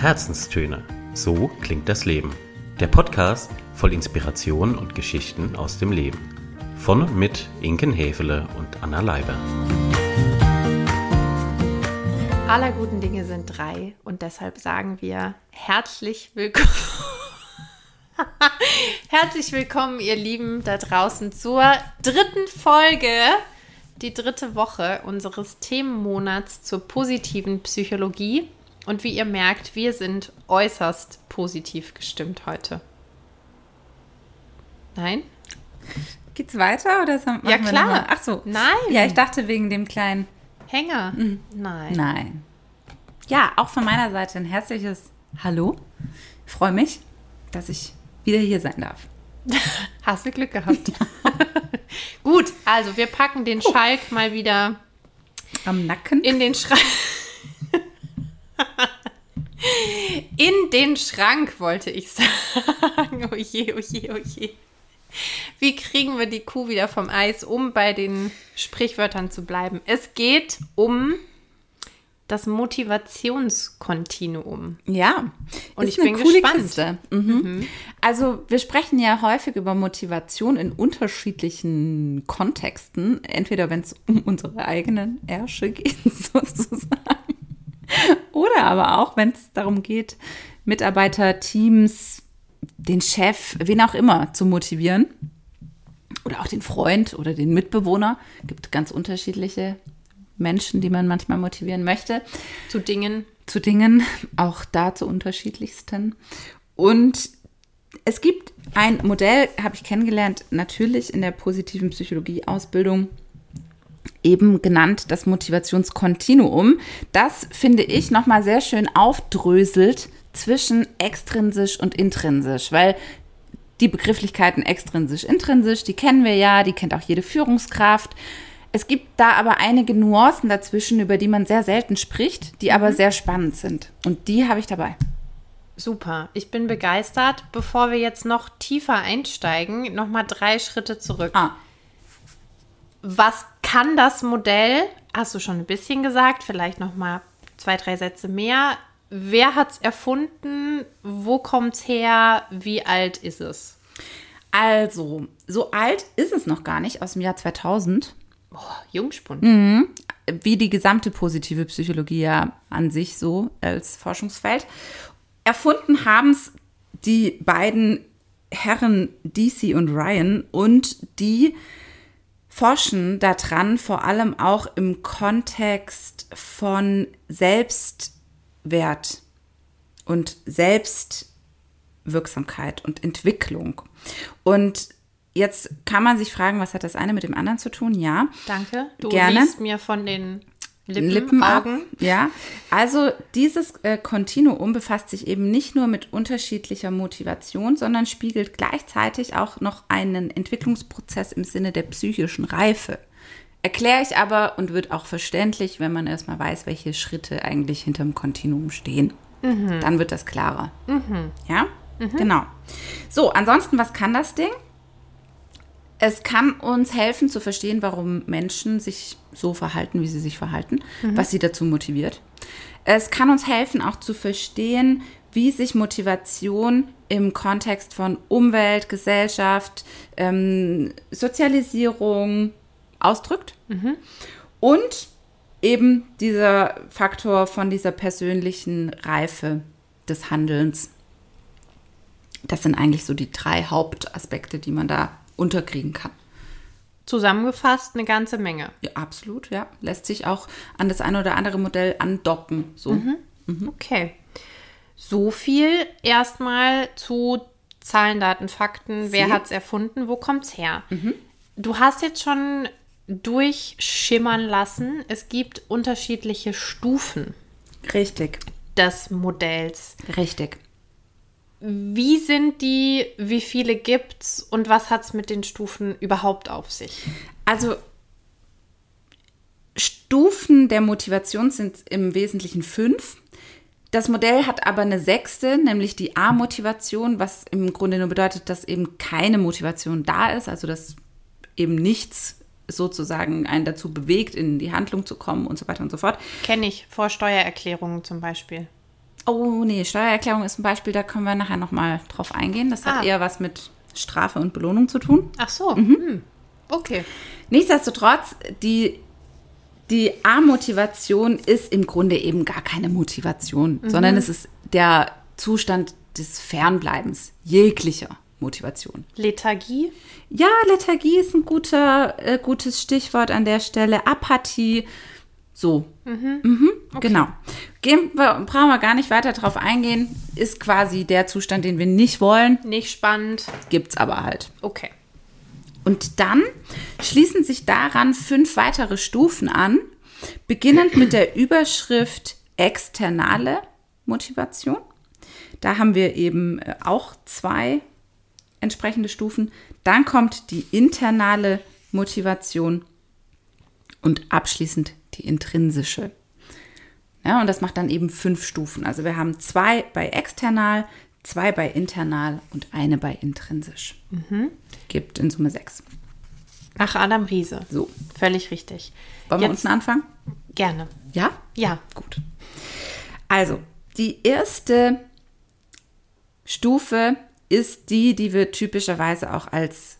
Herzenstöne. So klingt das Leben. Der Podcast voll Inspiration und Geschichten aus dem Leben. Von und mit Inken Hefele und Anna Leiber. Aller guten Dinge sind drei und deshalb sagen wir herzlich willkommen. herzlich willkommen, ihr Lieben da draußen zur dritten Folge, die dritte Woche unseres Themenmonats zur positiven Psychologie. Und wie ihr merkt, wir sind äußerst positiv gestimmt heute. Nein? Geht's weiter oder machen Ja, klar. Ach so. Nein. Ja, ich dachte wegen dem kleinen. Hänger? Nein. Nein. Ja, auch von meiner Seite ein herzliches Hallo. Ich freue mich, dass ich wieder hier sein darf. Hast du Glück gehabt. Gut, also wir packen den Schalk mal wieder Am Nacken. in den Schrank. In den Schrank, wollte ich sagen. Oh je, oh je, oh je. Wie kriegen wir die Kuh wieder vom Eis, um bei den Sprichwörtern zu bleiben? Es geht um das Motivationskontinuum. Ja. Und ich bin gespannt. Kiste. Mhm. Also wir sprechen ja häufig über Motivation in unterschiedlichen Kontexten. Entweder wenn es um unsere eigenen Ärsche geht, sozusagen. Oder aber auch, wenn es darum geht, Mitarbeiter, Teams, den Chef, wen auch immer zu motivieren. Oder auch den Freund oder den Mitbewohner. Gibt ganz unterschiedliche Menschen, die man manchmal motivieren möchte Zu Dingen. zu Dingen, auch da zu unterschiedlichsten. Und es gibt ein Modell, habe ich kennengelernt, natürlich in der positiven Psychologie-Ausbildung, eben genannt das Motivationskontinuum. Das finde ich nochmal sehr schön aufdröselt zwischen extrinsisch und intrinsisch, weil die Begrifflichkeiten extrinsisch, intrinsisch, die kennen wir ja, die kennt auch jede Führungskraft. Es gibt da aber einige Nuancen dazwischen, über die man sehr selten spricht, die aber sehr spannend sind. Und die habe ich dabei. Super, ich bin begeistert. Bevor wir jetzt noch tiefer einsteigen, noch mal drei Schritte zurück. Ah, Was kann das Modell? Hast du schon ein bisschen gesagt, vielleicht noch mal zwei, drei Sätze mehr. Wer hat es erfunden? Wo kommt es her? Wie alt ist es? also, so alt ist es noch gar nicht, aus dem Jahr 2000, Oh, Jungspund. wie die gesamte positive Psychologie ja an sich so als Forschungsfeld. Erfunden haben es die beiden Herren DC und Ryan und die forschen daran, vor allem auch im Kontext von Selbstwert und Selbstwirksamkeit und Entwicklung. Und jetzt kann man sich fragen, was hat das eine mit dem anderen zu tun? Ja, Danke. Du Gerne. liest mir von den Lippen, Lippen. Augen. Ja, also dieses äh, Kontinuum befasst sich eben nicht nur mit unterschiedlicher Motivation, sondern spiegelt gleichzeitig auch noch einen Entwicklungsprozess im Sinne der psychischen Reife. Erkläre ich aber und wird auch verständlich, wenn man erstmal weiß, welche Schritte eigentlich hinterm Kontinuum stehen. Dann wird das klarer. Ja, genau. So, ansonsten, was kann das Ding? Es kann uns helfen zu verstehen, warum Menschen sich so verhalten, wie sie sich verhalten, was sie dazu motiviert. Es kann uns helfen, auch zu verstehen, wie sich Motivation im Kontext von Umwelt, Gesellschaft, ähm, Sozialisierung ausdrückt. Und eben dieser Faktor von dieser persönlichen Reife des Handelns. Das sind eigentlich so die drei Hauptaspekte, die man da unterkriegen kann. Zusammengefasst eine ganze Menge. Ja, absolut, ja. Lässt sich auch an das eine oder andere Modell andocken. So. Okay. So viel erstmal zu Zahlen, Daten, Fakten. Wer Sie? hat es erfunden? Wo kommt es her? Du hast jetzt schon durchschimmern lassen. Es gibt unterschiedliche Stufen Richtig, des Modells. richtig. Wie sind die? Wie viele gibt's? Und was hat es mit den Stufen überhaupt auf sich? Also Stufen der Motivation sind im Wesentlichen fünf. Das Modell hat aber eine sechste, nämlich die A-Motivation, was im Grunde nur bedeutet, dass eben keine Motivation da ist, also dass eben nichts sozusagen einen dazu bewegt, in die Handlung zu kommen und so weiter und so fort. Kenne ich vor Steuererklärungen zum Beispiel. Oh nee, Steuererklärung ist ein Beispiel, da können wir nachher nochmal drauf eingehen. Das Ah. hat eher was mit Strafe und Belohnung zu tun. Ach so. Hm. Okay. Nichtsdestotrotz, die, die A-Motivation ist im Grunde eben gar keine Motivation, sondern es ist der Zustand des Fernbleibens jeglicher Motivation. Lethargie. Ja, Lethargie ist ein guter, äh, gutes Stichwort an der Stelle. Apathie, so. Mhm, Genau. Gehen wir, brauchen wir gar nicht weiter drauf eingehen. Ist quasi der Zustand, den wir nicht wollen. Nicht spannend. Gibt's aber halt. Okay. Und dann schließen sich daran fünf weitere Stufen an, beginnend mit der Überschrift externe Motivation. Da haben wir eben äh, auch zwei entsprechende Stufen. Dann kommt die internale Motivation und abschließend die intrinsische. Ja, und das macht dann eben fünf Stufen. Also wir haben zwei bei external, zwei bei internal und eine bei intrinsisch. Gibt in Summe sechs. Nach Adam Riese. So. Völlig richtig. Wollen wir Jetzt unten anfangen? gerne. Ja? Ja. Gut. Also, die erste Stufe ist die, die wir typischerweise auch als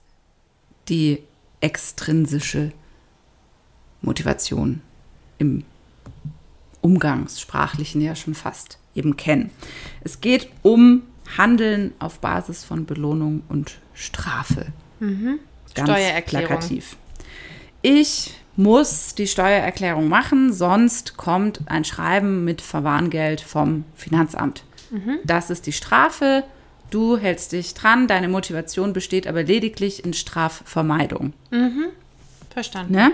die extrinsische Motivation im Umgangssprachlichen ja schon fast eben kennen. Es geht um Handeln auf Basis von Belohnung und Strafe. Ganz Mhm. Steuererklärung. plakativ. Ich muss die Steuererklärung machen, sonst kommt ein Schreiben mit Verwarngeld vom Finanzamt. Das ist die Strafe. Du hältst dich dran, deine Motivation besteht aber lediglich in Strafvermeidung. Verstanden. Ne?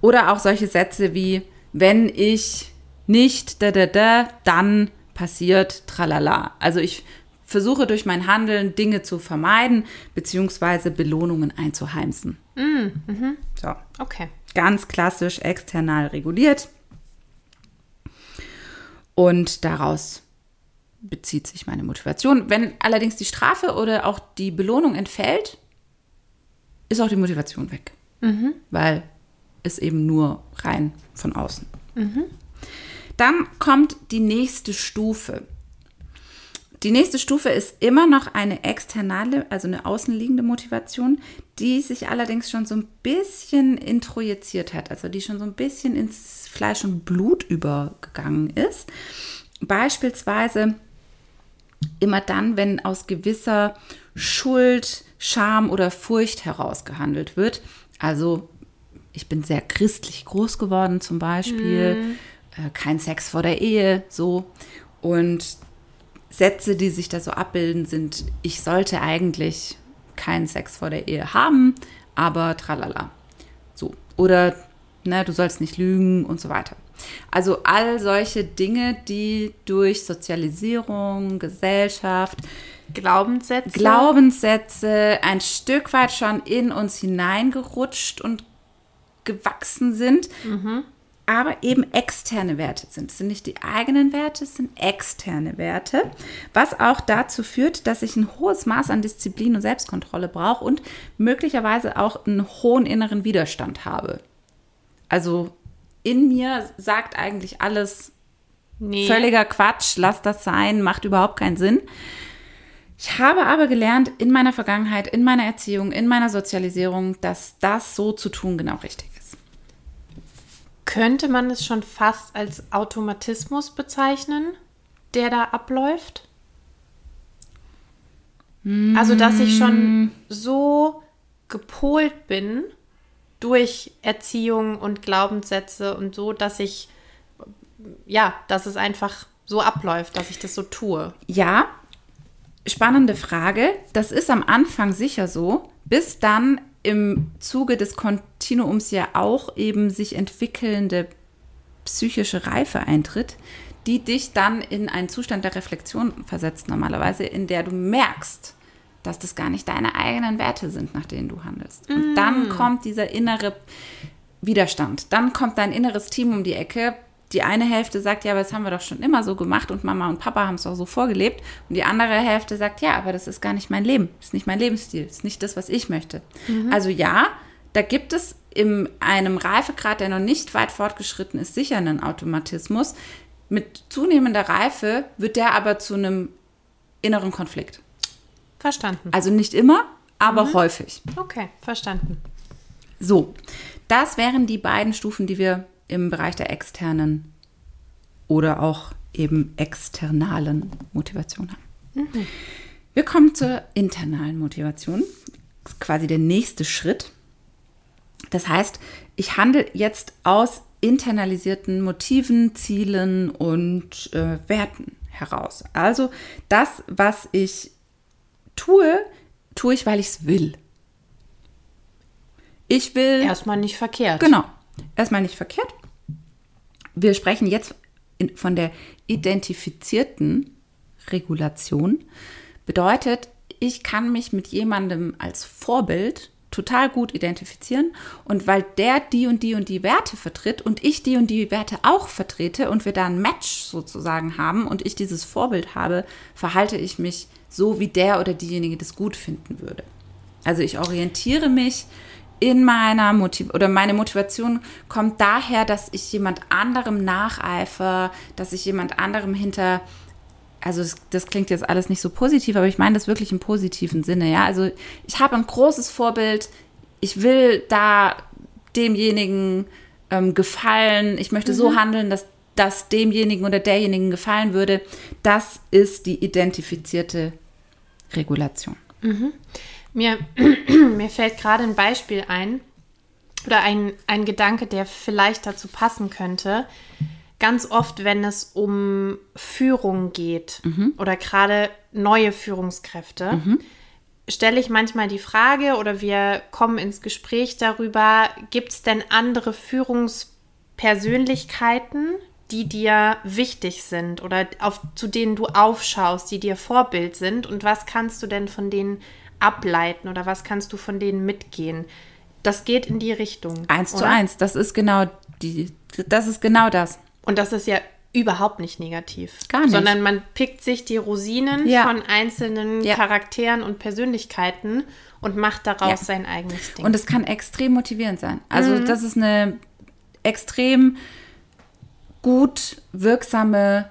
Oder auch solche Sätze wie, wenn ich nicht da da da, dann passiert tralala. Also ich versuche durch mein Handeln Dinge zu vermeiden, beziehungsweise Belohnungen einzuheimsen. So, Okay. ganz klassisch external reguliert. Und daraus bezieht sich meine Motivation. Wenn allerdings die Strafe oder auch die Belohnung entfällt, ist auch die Motivation weg. Weil es eben nur rein von außen. Dann kommt die nächste Stufe. Die nächste Stufe ist immer noch eine externe, also eine außenliegende Motivation, die sich allerdings schon so ein bisschen introjiziert hat, also die schon so ein bisschen ins Fleisch und Blut übergegangen ist. Beispielsweise immer dann, wenn aus gewisser Schuld, Scham oder Furcht herausgehandelt wird. Also ich bin sehr christlich groß geworden zum Beispiel, äh, kein Sex vor der Ehe, so. Und Sätze, die sich da so abbilden, sind, ich sollte eigentlich keinen Sex vor der Ehe haben, aber tralala. So. Oder, ne, du sollst nicht lügen und so weiter. Also all solche Dinge, die durch Sozialisierung, Gesellschaft, Glaubenssätze. Glaubenssätze ein Stück weit schon in uns hineingerutscht und gewachsen sind, aber eben externe Werte sind. Es sind nicht die eigenen Werte, es sind externe Werte, was auch dazu führt, dass ich ein hohes Maß an Disziplin und Selbstkontrolle brauche und möglicherweise auch einen hohen inneren Widerstand habe. Also in mir sagt eigentlich alles, nee. Völliger Quatsch, lass das sein, macht überhaupt keinen Sinn. Ich habe aber gelernt in meiner Vergangenheit, in meiner Erziehung, in meiner Sozialisierung, dass das so zu tun genau richtig ist. Könnte man es schon fast als Automatismus bezeichnen, der da abläuft? Also, dass ich schon so gepolt bin durch Erziehung und Glaubenssätze und so, dass ich, ja, dass es einfach so abläuft, dass ich das so tue. Ja, spannende Frage. Das ist am Anfang sicher so, bis dann im Zuge des Kontinuums ja auch eben sich entwickelnde psychische Reife eintritt, die dich dann in einen Zustand der Reflexion versetzt normalerweise, in der du merkst, dass das gar nicht deine eigenen Werte sind, nach denen du handelst. Und dann kommt dieser innere Widerstand. Dann kommt dein inneres Team um die Ecke. Die eine Hälfte sagt, ja, aber das haben wir doch schon immer so gemacht und Mama und Papa haben es auch so vorgelebt. Und die andere Hälfte sagt, ja, aber das ist gar nicht mein Leben. Das ist nicht mein Lebensstil. Das ist nicht das, was ich möchte. Also ja, da gibt es in einem Reifegrad, der noch nicht weit fortgeschritten ist, sicher einen Automatismus. mit zunehmender Reife wird der aber zu einem inneren Konflikt. Verstanden. Also nicht immer, aber häufig. Okay, verstanden. So, das wären die beiden Stufen, die wir im Bereich der externen oder auch eben externalen Motivation haben. Wir kommen zur internalen Motivation. Das ist quasi der nächste Schritt. Das heißt, ich handle jetzt aus internalisierten Motiven, Zielen und äh, Werten heraus. Also das, was ich tue, tue ich, weil ich es will. Ich will. Erstmal nicht verkehrt. Genau. Erstmal nicht verkehrt. Wir sprechen jetzt in, von der identifizierten Regulation. Bedeutet, ich kann mich mit jemandem als Vorbild total gut identifizieren und weil der die und die und die Werte vertritt und ich die und die Werte auch vertrete und wir da ein Match sozusagen haben und ich dieses Vorbild habe, verhalte ich mich so, wie der oder diejenige das gut finden würde. Also ich orientiere mich in meiner Motiv oder meine Motivation kommt daher, dass ich jemand anderem nacheifer, dass ich jemand anderem hinter also das, das, klingt jetzt alles nicht so positiv, aber ich meine das wirklich im positiven Sinne, ja. Also ich habe ein großes Vorbild, ich will da demjenigen ähm, gefallen, ich möchte mhm. so handeln, dass das demjenigen oder derjenigen gefallen würde. Das ist die identifizierte Regulation. Mhm. Mir, mir fällt gerade ein Beispiel ein oder ein, ein Gedanke, der vielleicht dazu passen könnte. Ganz oft, wenn es um Führung geht mhm. oder gerade neue Führungskräfte, mhm. stelle ich manchmal die Frage oder wir kommen ins Gespräch darüber, gibt es denn andere Führungspersönlichkeiten, die dir wichtig sind oder auf, zu denen du aufschaust, die dir Vorbild sind und was kannst du denn von denen ableiten oder was kannst du von denen mitgehen? Das geht in die Richtung. Eins oder? zu eins, das ist genau die, das ist genau das. Und das ist ja überhaupt nicht negativ. Gar nicht. Sondern man pickt sich die Rosinen ja. von einzelnen ja. Charakteren und Persönlichkeiten und macht daraus ja. sein eigenes Ding. Und es kann extrem motivierend sein. Also mhm. das ist eine extrem gut wirksame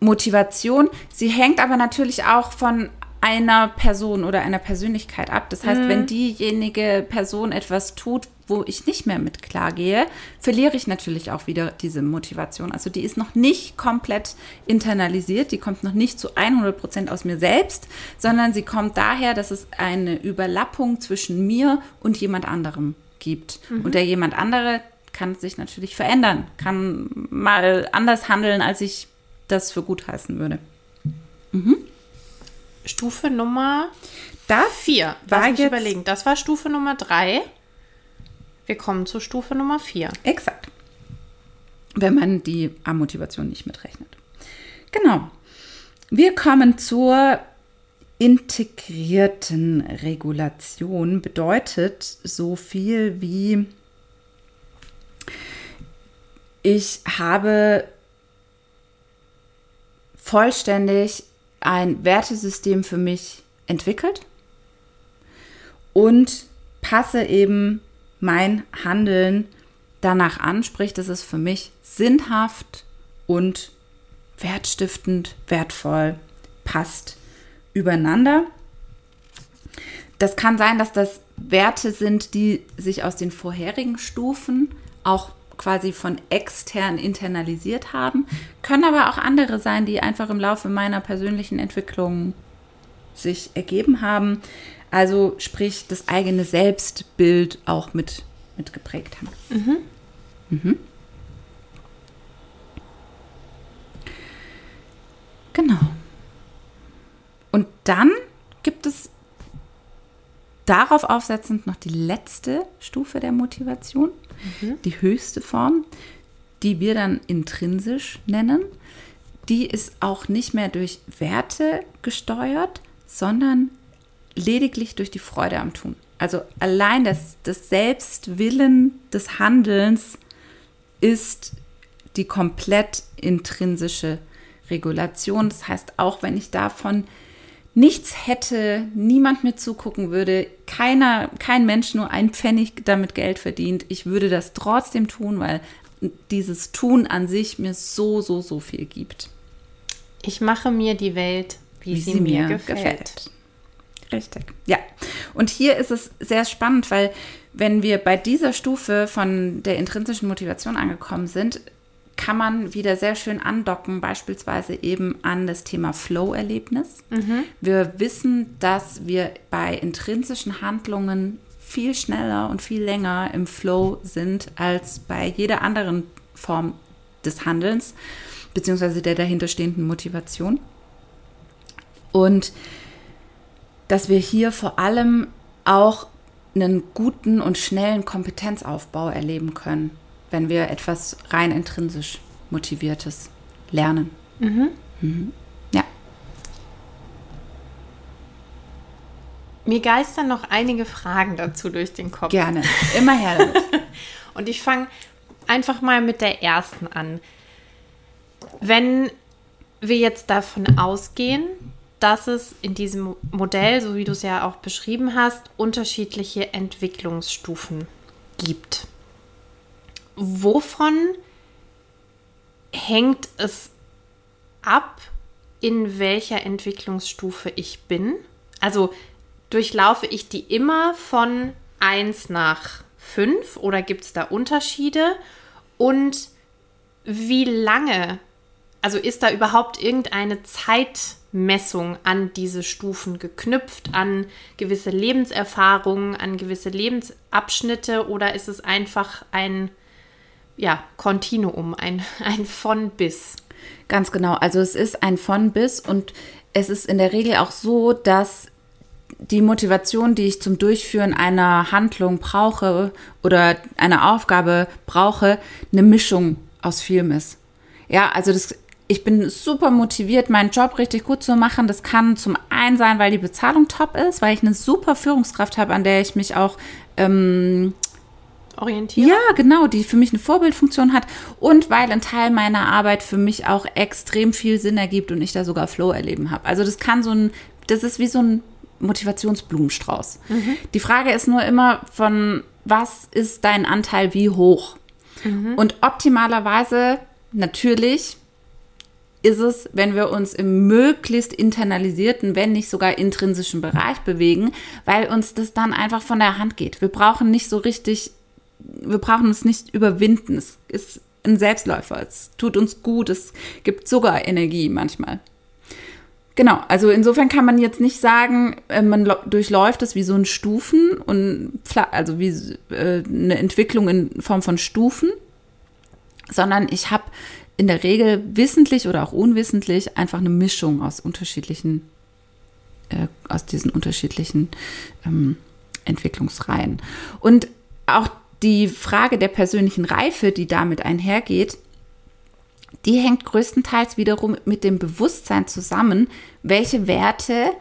Motivation. Sie hängt aber natürlich auch von einer Person oder einer Persönlichkeit ab. Das heißt, mhm. wenn diejenige Person etwas tut, wo ich nicht mehr mit klar gehe, verliere ich natürlich auch wieder diese Motivation. Also die ist noch nicht komplett internalisiert, die kommt noch nicht zu 100 Prozent aus mir selbst, sondern sie kommt daher, dass es eine Überlappung zwischen mir und jemand anderem gibt. Mhm. Und der jemand andere kann sich natürlich verändern, kann mal anders handeln, als ich das für gut heißen würde. Mhm. Stufe Nummer das vier. Lass mich überlegen. Das war Stufe Nummer drei. Wir kommen zur Stufe Nummer vier. Exakt. Wenn man die Motivation nicht mitrechnet. Genau. Wir kommen zur integrierten Regulation. Bedeutet so viel wie ich habe vollständig ein Wertesystem für mich entwickelt und passe eben mein Handeln danach an, sprich, das ist für mich sinnhaft und wertstiftend, wertvoll, passt übereinander. Das kann sein, dass das Werte sind, die sich aus den vorherigen Stufen auch quasi von extern internalisiert haben, können aber auch andere sein, die einfach im Laufe meiner persönlichen Entwicklung sich ergeben haben. Also sprich, das eigene Selbstbild auch mit, mit geprägt haben. Mhm. Mhm. Genau. Und dann gibt es darauf aufsetzend noch die letzte Stufe der Motivation mhm. die höchste Form, die wir dann intrinsisch nennen. Die ist auch nicht mehr durch Werte gesteuert, sondern lediglich durch die Freude am Tun. Also allein das, das Selbstwillen des Handelns ist die komplett intrinsische Regulation. Das heißt, auch wenn ich davon nichts hätte, niemand mir zugucken würde, keiner, kein Mensch nur ein Pfennig damit Geld verdient, ich würde das trotzdem tun, weil dieses Tun an sich mir so, so, so viel gibt. Ich mache mir die Welt, wie, Wie sie, sie mir mir gefällt. gefällt. Richtig. Ja. Und hier ist es sehr spannend, weil wenn wir bei dieser Stufe von der intrinsischen Motivation angekommen sind, kann man wieder sehr schön andocken, beispielsweise eben an das Thema Flow-Erlebnis. Wir wissen, dass wir bei intrinsischen Handlungen viel schneller und viel länger im Flow sind als bei jeder anderen Form des Handelns, beziehungsweise der dahinterstehenden Motivation. Und dass wir hier vor allem auch einen guten und schnellen Kompetenzaufbau erleben können, wenn wir etwas rein intrinsisch motiviertes lernen. Mhm. Ja. Mir geistern noch einige Fragen dazu durch den Kopf. Gerne. Immer her damit. Und ich fange einfach mal mit der ersten an. Wenn wir jetzt davon ausgehen, dass es in diesem Modell, so wie du es ja auch beschrieben hast, unterschiedliche Entwicklungsstufen gibt. Wovon hängt es ab, in welcher Entwicklungsstufe ich bin? Also durchlaufe ich die immer von 1 nach 5 oder gibt es da Unterschiede? Und wie lange, also ist da überhaupt irgendeine Zeitmessung an diese Stufen geknüpft, an gewisse Lebenserfahrungen, an gewisse Lebensabschnitte oder ist es einfach ein ja, Kontinuum, ein, ein von bis? Ganz genau. Also es ist ein von bis und es ist in der Regel auch so, dass die Motivation, die ich zum Durchführen einer Handlung brauche oder einer Aufgabe brauche, eine Mischung aus vielem ist. Ja, also das, ich bin super motiviert, meinen Job richtig gut zu machen. Das kann zum einen sein, weil die Bezahlung top ist, weil ich eine super Führungskraft habe, an der ich mich auch ähm, Orientieren? ja, genau, die für mich eine Vorbildfunktion hat und weil ein Teil meiner Arbeit für mich auch extrem viel Sinn ergibt und ich da sogar Flow erleben habe. Also das kann so ein, das ist wie so ein Motivationsblumenstrauß. Die Frage ist nur immer von, was ist dein Anteil wie hoch? Und optimalerweise natürlich ist es, wenn wir uns im möglichst internalisierten, wenn nicht sogar intrinsischen Bereich bewegen, weil uns das dann einfach von der Hand geht. Wir brauchen nicht so richtig, wir brauchen es nicht überwinden. Es ist ein Selbstläufer. Es tut uns gut. Es gibt sogar Energie manchmal. Genau, also insofern kann man jetzt nicht sagen, äh, man durchläuft es wie so ein Stufen und also wie äh, eine Entwicklung in Form von Stufen, sondern ich habe in der Regel wissentlich oder auch unwissentlich einfach eine Mischung aus unterschiedlichen, äh, aus diesen unterschiedlichen ähm, Entwicklungsreihen. Und auch die Frage der persönlichen Reife, die damit einhergeht, die hängt größtenteils wiederum mit dem Bewusstsein zusammen, welche Werte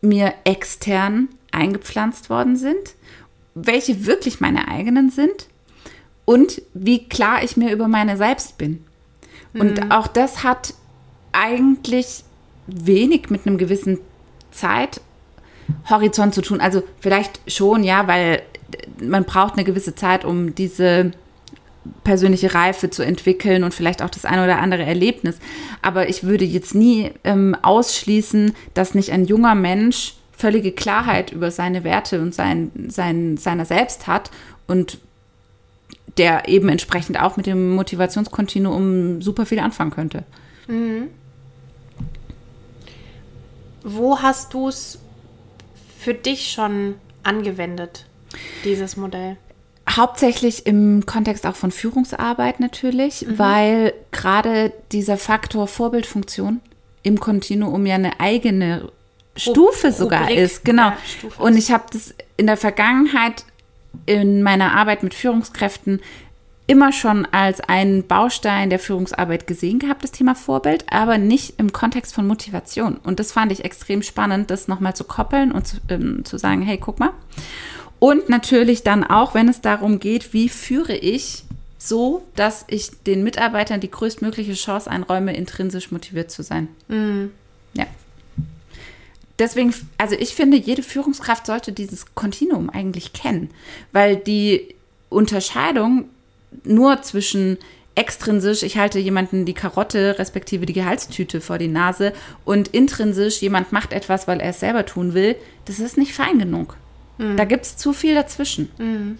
mir extern eingepflanzt worden sind, welche wirklich meine eigenen sind und wie klar ich mir über meine selbst bin. Und auch das hat eigentlich wenig mit einem gewissen Zeithorizont zu tun. Also vielleicht schon, ja, weil man braucht eine gewisse Zeit, um diese persönliche Reife zu entwickeln und vielleicht auch das eine oder andere Erlebnis. Aber ich würde jetzt nie ähm, ausschließen, dass nicht ein junger Mensch völlige Klarheit über seine Werte und sein, sein, seiner selbst hat und der eben entsprechend auch mit dem Motivationskontinuum super viel anfangen könnte. Wo hast du es für dich schon angewendet, dieses Modell? Hauptsächlich im Kontext auch von Führungsarbeit natürlich, weil gerade dieser Faktor Vorbildfunktion im Kontinuum ja eine eigene Stufe sogar Rubrik, ist. Genau. ja, Und ich habe das in der Vergangenheit in meiner Arbeit mit Führungskräften immer schon als einen Baustein der Führungsarbeit gesehen gehabt, das Thema Vorbild, aber nicht im Kontext von Motivation. Und das fand ich extrem spannend, das nochmal zu koppeln und zu, ähm, zu sagen, hey, guck mal. Und natürlich dann auch, wenn es darum geht, wie führe ich so, dass ich den Mitarbeitern die größtmögliche Chance einräume, intrinsisch motiviert zu sein. Ja. Deswegen, also ich finde, jede Führungskraft sollte dieses Kontinuum eigentlich kennen, weil die Unterscheidung nur zwischen extrinsisch, ich halte jemanden die Karotte respektive die Gehaltstüte vor die Nase und intrinsisch, jemand macht etwas, weil er es selber tun will, das ist nicht fein genug. Da gibt es zu viel dazwischen.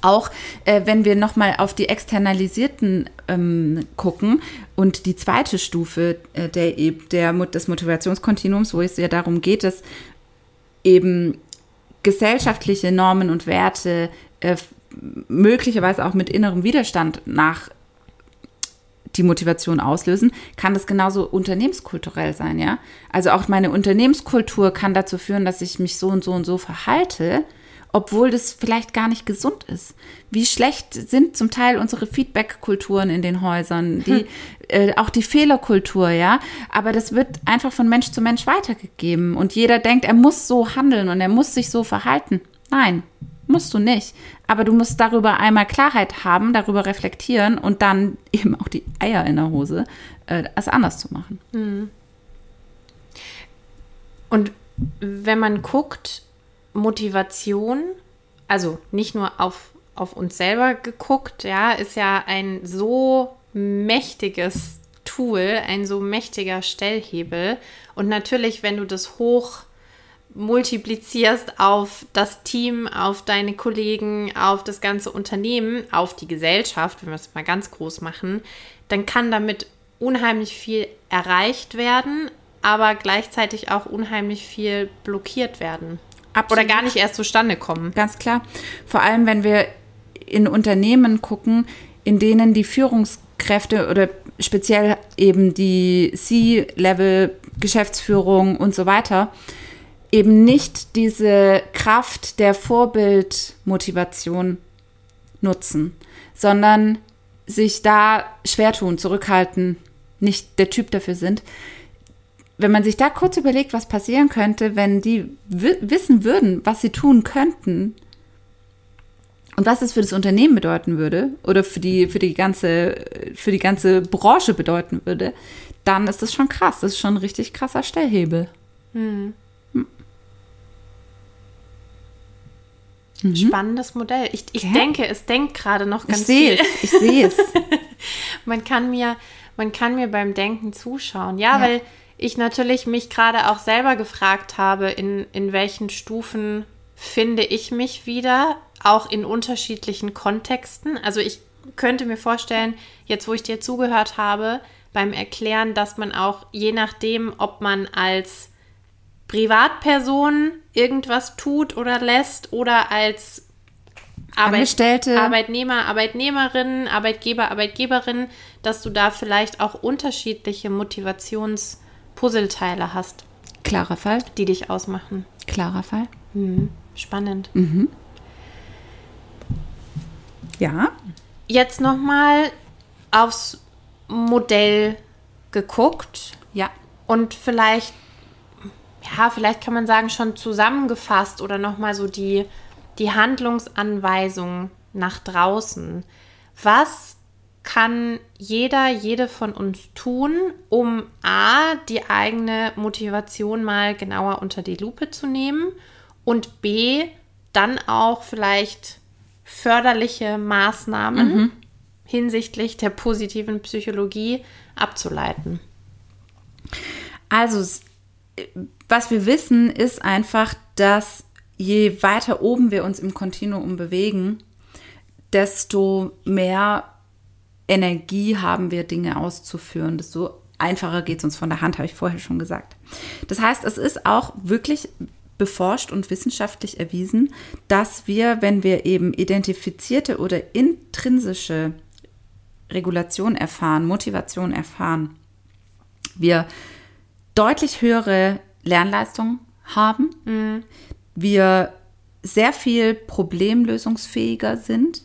Auch äh, wenn wir nochmal auf die externalisierten ähm, gucken und die zweite Stufe äh, der, der, des Motivationskontinuums, wo es ja darum geht, dass eben gesellschaftliche Normen und Werte äh, möglicherweise auch mit innerem Widerstand nach die Motivation auslösen, kann das genauso unternehmenskulturell sein, ja? Also auch meine Unternehmenskultur kann dazu führen, dass ich mich so und so und so verhalte, obwohl das vielleicht gar nicht gesund ist. Wie schlecht sind zum Teil unsere Feedback-Kulturen in den Häusern, die, hm. äh, auch die Fehlerkultur, ja. Aber das wird einfach von Mensch zu Mensch weitergegeben und jeder denkt, er muss so handeln und er muss sich so verhalten. Nein, musst du nicht. Aber du musst darüber einmal Klarheit haben, darüber reflektieren und dann eben auch die Eier in der Hose, äh, es anders zu machen. Hm. Und wenn man guckt, Motivation, also nicht nur auf, auf uns selber geguckt, ja, ist ja ein so mächtiges Tool, ein so mächtiger Stellhebel. Und natürlich, wenn du das hoch multiplizierst auf das Team, auf deine Kollegen, auf das ganze Unternehmen, auf die Gesellschaft, wenn wir es mal ganz groß machen, dann kann damit unheimlich viel erreicht werden, aber gleichzeitig auch unheimlich viel blockiert werden. Absolut. Oder gar nicht erst zustande kommen. Ganz klar. Vor allem, wenn wir in Unternehmen gucken, in denen die Führungskräfte oder speziell eben die C-Level, Geschäftsführung und so weiter, eben nicht diese Kraft der Vorbildmotivation nutzen, sondern sich da schwer tun, zurückhalten, nicht der Typ dafür sind, wenn man sich da kurz überlegt, was passieren könnte, wenn die wissen würden, was sie tun könnten und was es für das Unternehmen bedeuten würde oder für die, für die, ganze, für die ganze Branche bedeuten würde, dann ist das schon krass. Das ist schon ein richtig krasser Stellhebel. Hm. Mhm. Spannendes Modell. Ich, ich denke, es denkt gerade noch ganz ich viel. Es, ich sehe es. man, kann mir, man kann mir beim Denken zuschauen. Ja, ja. weil ich natürlich mich gerade auch selber gefragt habe, in, in welchen Stufen finde ich mich wieder, auch in unterschiedlichen Kontexten. Also ich könnte mir vorstellen, jetzt wo ich dir zugehört habe, beim Erklären, dass man auch je nachdem, ob man als Privatperson irgendwas tut oder lässt oder als Angestellte. Arbeitnehmer, Arbeitnehmerin, Arbeitgeber, Arbeitgeberin, dass du da vielleicht auch unterschiedliche Motivations- Puzzleteile hast. Klarer Fall. Die dich ausmachen. Klarer Fall. Mhm. Spannend. Mhm. Ja. Jetzt nochmal aufs Modell geguckt. Ja. Und vielleicht, ja, vielleicht kann man sagen, schon zusammengefasst oder nochmal so die, die Handlungsanweisung nach draußen. Was kann jeder, jede von uns tun, um A, die eigene Motivation mal genauer unter die Lupe zu nehmen und B, dann auch vielleicht förderliche Maßnahmen mhm. hinsichtlich der positiven Psychologie abzuleiten. Also, was wir wissen, ist einfach, dass je weiter oben wir uns im Kontinuum bewegen, desto mehr Energie haben wir, Dinge auszuführen. Desto einfacher geht es uns von der Hand, habe ich vorher schon gesagt. Das heißt, es ist auch wirklich beforscht und wissenschaftlich erwiesen, dass wir, wenn wir eben identifizierte oder intrinsische Regulation erfahren, Motivation erfahren, wir deutlich höhere Lernleistung haben, mhm. wir sehr viel problemlösungsfähiger sind,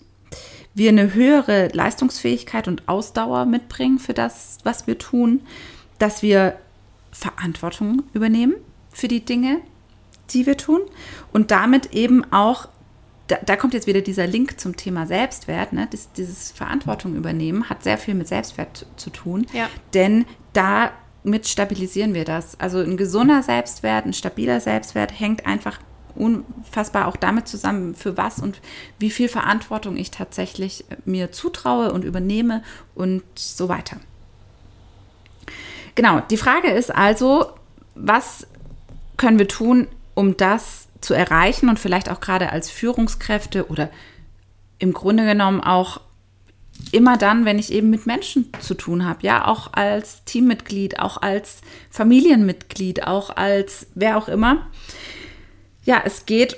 wir eine höhere Leistungsfähigkeit und Ausdauer mitbringen für das, was wir tun, dass wir Verantwortung übernehmen für die Dinge, die wir tun und damit eben auch, da, da kommt jetzt wieder dieser Link zum Thema Selbstwert, ne? Das, dieses Verantwortung übernehmen hat sehr viel mit Selbstwert zu tun, ja. denn damit stabilisieren wir das. Also ein gesunder Selbstwert, ein stabiler Selbstwert hängt einfach unfassbar auch damit zusammen, für was und wie viel Verantwortung ich tatsächlich mir zutraue und übernehme und so weiter. Genau, die Frage ist also, was können wir tun, um das zu erreichen und vielleicht auch gerade als Führungskräfte oder im Grunde genommen auch immer dann, wenn ich eben mit Menschen zu tun habe, ja, auch als Teammitglied, auch als Familienmitglied, auch als wer auch immer. Ja, es geht,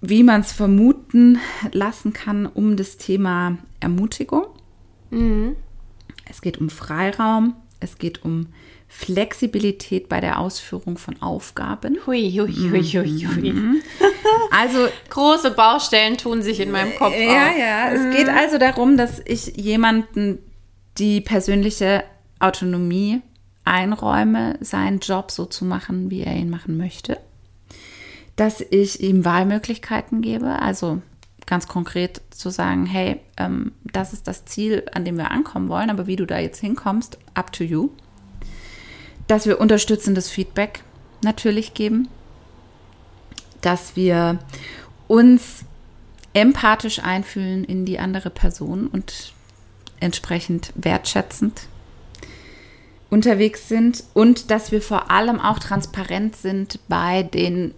wie man es vermuten lassen kann, um das Thema Ermutigung. Mhm. Es geht um Freiraum, es geht um Flexibilität bei der Ausführung von Aufgaben. Hui, hui, hui, hui, hui. Mhm. Also große Baustellen tun sich in meinem Kopf. Ja, auf. ja. Es geht also darum, dass ich jemanden die persönliche Autonomie einräume, seinen Job so zu machen, wie er ihn machen möchte. Dass ich ihm Wahlmöglichkeiten gebe, also ganz konkret zu sagen, hey, ähm, das ist das Ziel, an dem wir ankommen wollen, aber wie du da jetzt hinkommst, up to you dass wir unterstützendes Feedback natürlich geben, dass wir uns empathisch einfühlen in die andere Person und entsprechend wertschätzend unterwegs sind und dass wir vor allem auch transparent sind bei den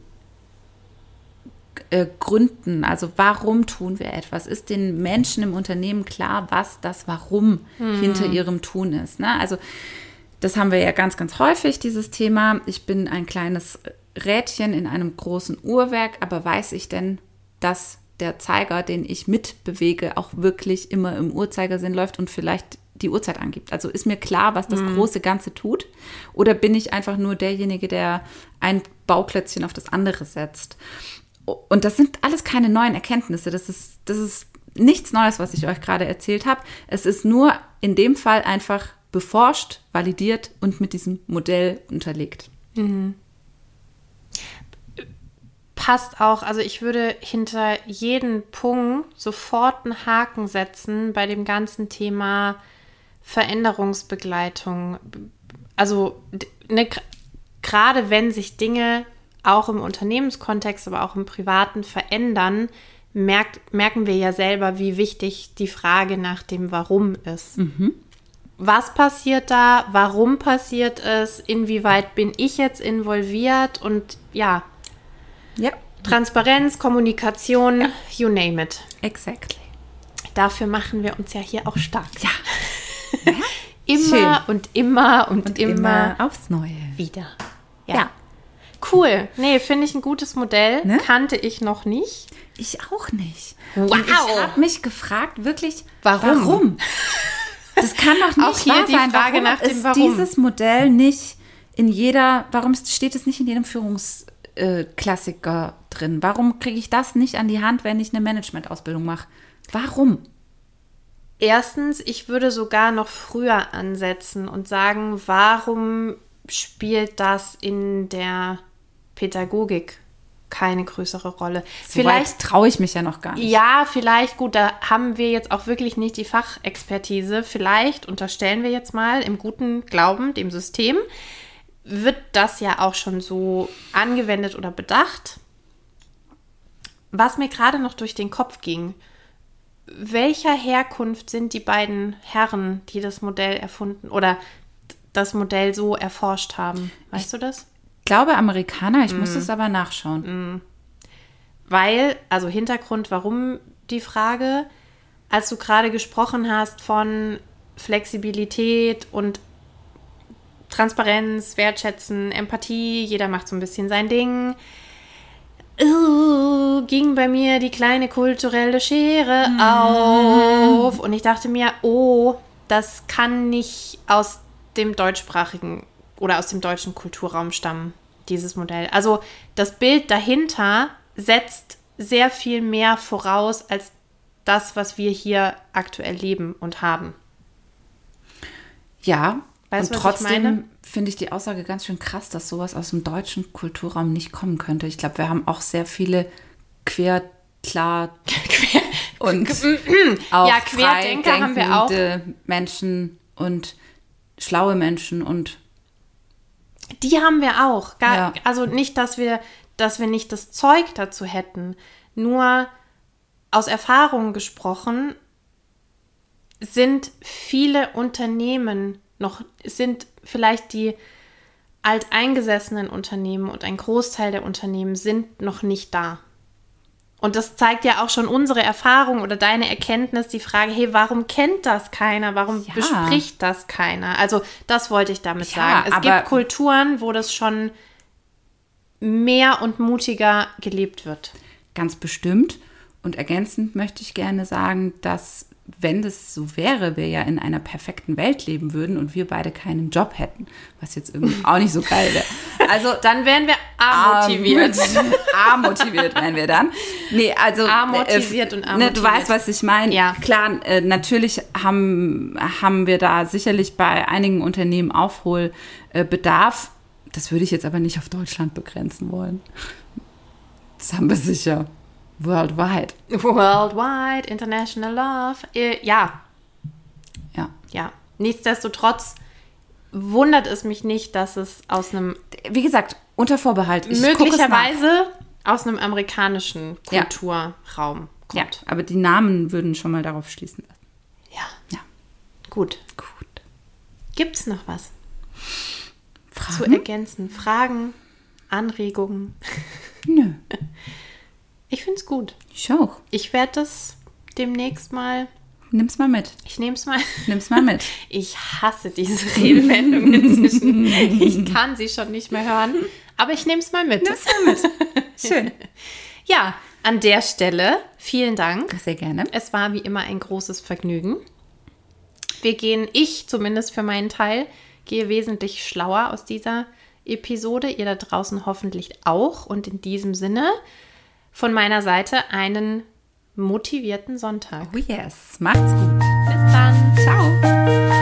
äh, Gründen. Also warum tun wir etwas? Ist den Menschen im Unternehmen klar, was das Warum hm. hinter ihrem Tun ist? Ne? Also das haben wir ja ganz, ganz häufig, dieses Thema. Ich bin ein kleines Rädchen in einem großen Uhrwerk, aber weiß ich denn, dass der Zeiger, den ich mitbewege, auch wirklich immer im Uhrzeigersinn läuft und vielleicht die Uhrzeit angibt. Also ist mir klar, was das mhm. große Ganze tut? Oder bin ich einfach nur derjenige, der ein Bauklötzchen auf das andere setzt? Und das sind alles keine neuen Erkenntnisse. Das ist, das ist nichts Neues, was ich euch gerade erzählt habe. Es ist nur in dem Fall einfach beforscht, validiert und mit diesem Modell unterlegt. Mhm. Passt auch, also ich würde hinter jeden Punkt sofort einen Haken setzen bei dem ganzen Thema Veränderungsbegleitung. Also ne, gerade wenn sich Dinge auch im Unternehmenskontext, aber auch im privaten verändern, merkt, merken wir ja selber, wie wichtig die Frage nach dem Warum ist. Mhm was passiert da, warum passiert es, inwieweit bin ich jetzt involviert und ja. Ja. Transparenz, Kommunikation, ja. you name it. Exactly. Dafür machen wir uns ja hier auch stark. Ja. ja. immer Schön. und immer und, und immer, immer, aufs Neue. Wieder. Ja. ja. Cool. Nee, finde ich ein gutes Modell. Ne? Kannte ich noch nicht. Ich auch nicht. Wow. Und ich habe mich gefragt, wirklich, warum? warum? Das kann doch nicht Auch hier die sein. Frage warum nach dem Warum. dieses Modell nicht in jeder, warum steht es nicht in jedem Führungsklassiker drin? Warum kriege ich das nicht an die Hand, wenn ich eine Managementausbildung mache? Warum? Erstens, ich würde sogar noch früher ansetzen und sagen, warum spielt das in der Pädagogik keine größere Rolle. So vielleicht traue ich mich ja noch gar nicht. Ja, vielleicht, gut, da haben wir jetzt auch wirklich nicht die Fachexpertise. Vielleicht unterstellen wir jetzt mal im guten Glauben dem System, wird das ja auch schon so angewendet oder bedacht. Was mir gerade noch durch den Kopf ging, welcher Herkunft sind die beiden Herren, die das Modell erfunden oder das Modell so erforscht haben? Weißt ich, du das? Glaube Amerikaner, ich mm. muss es aber nachschauen. Mm. Weil, also Hintergrund, warum die Frage, als du gerade gesprochen hast von Flexibilität und Transparenz, Wertschätzen, Empathie, jeder macht so ein bisschen sein Ding. Uh, ging bei mir die kleine kulturelle Schere mm. auf und ich dachte mir, oh, das kann nicht aus dem deutschsprachigen oder aus dem deutschen Kulturraum stammen, dieses Modell. Also das Bild dahinter setzt sehr viel mehr voraus als das, was wir hier aktuell leben und haben. Ja, weißt, und trotzdem finde ich die Aussage ganz schön krass, dass sowas aus dem deutschen Kulturraum nicht kommen könnte. Ich glaube, wir haben auch sehr viele quer, klar quer. und auch ja, Querdenker haben wir auch Menschen und schlaue Menschen und die haben wir auch. Gar, ja. Also nicht, dass wir dass wir nicht das Zeug dazu hätten. Nur aus Erfahrung gesprochen sind viele Unternehmen noch, sind vielleicht die alteingesessenen Unternehmen und ein Großteil der Unternehmen sind noch nicht da. Und das zeigt ja auch schon unsere Erfahrung oder deine Erkenntnis, die Frage, hey, warum kennt das keiner? Warum Ja. bespricht das keiner? Also das wollte ich damit Ja, sagen. Es gibt Kulturen, wo das schon mehr und mutiger gelebt wird. Ganz bestimmt. Und ergänzend möchte ich gerne sagen, dass, wenn das so wäre, wir ja in einer perfekten Welt leben würden und wir beide keinen Job hätten, was jetzt irgendwie auch nicht so geil wäre. Also Dann wären wir A-motiviert. A-motiviert wären wir dann. Nee, also. A-motiviert und Ne, A-motiviert. du weißt, was ich meine. Ja. Klar, äh, natürlich haben, haben wir da sicherlich bei einigen Unternehmen Aufholbedarf. Das würde ich jetzt aber nicht auf Deutschland begrenzen wollen. Das haben wir sicher. Worldwide. Worldwide, International Love. Äh, ja, Ja. ja. Nichtsdestotrotz wundert es mich nicht, dass es aus einem Wie gesagt, unter Vorbehalt. Ich möglicherweise aus einem amerikanischen Ja. Kulturraum Ja, kommt. aber die Namen würden schon mal darauf schließen lassen. Ja. Ja. Gut. Gut. Gibt es noch was zu Fragen? ergänzen? Fragen, Anregungen? Nö. Ich finde es gut. Ich auch. Ich werde das demnächst mal. Nimm's mal mit. Ich nehme es mal. Nimm's mal mit. Ich hasse diese Redewendung inzwischen. Ich kann sie schon nicht mehr hören. Aber ich nehme es mal mit. Nimm's mal mit. Schön. Ja, an der Stelle vielen Dank. Sehr gerne. Es war wie immer ein großes Vergnügen. Wir gehen, ich zumindest für meinen Teil, gehe wesentlich schlauer aus dieser Episode. Ihr da draußen hoffentlich auch. Und in diesem Sinne von meiner Seite einen motivierten Sonntag. Oh yes. Macht's gut. Bis dann. Ciao.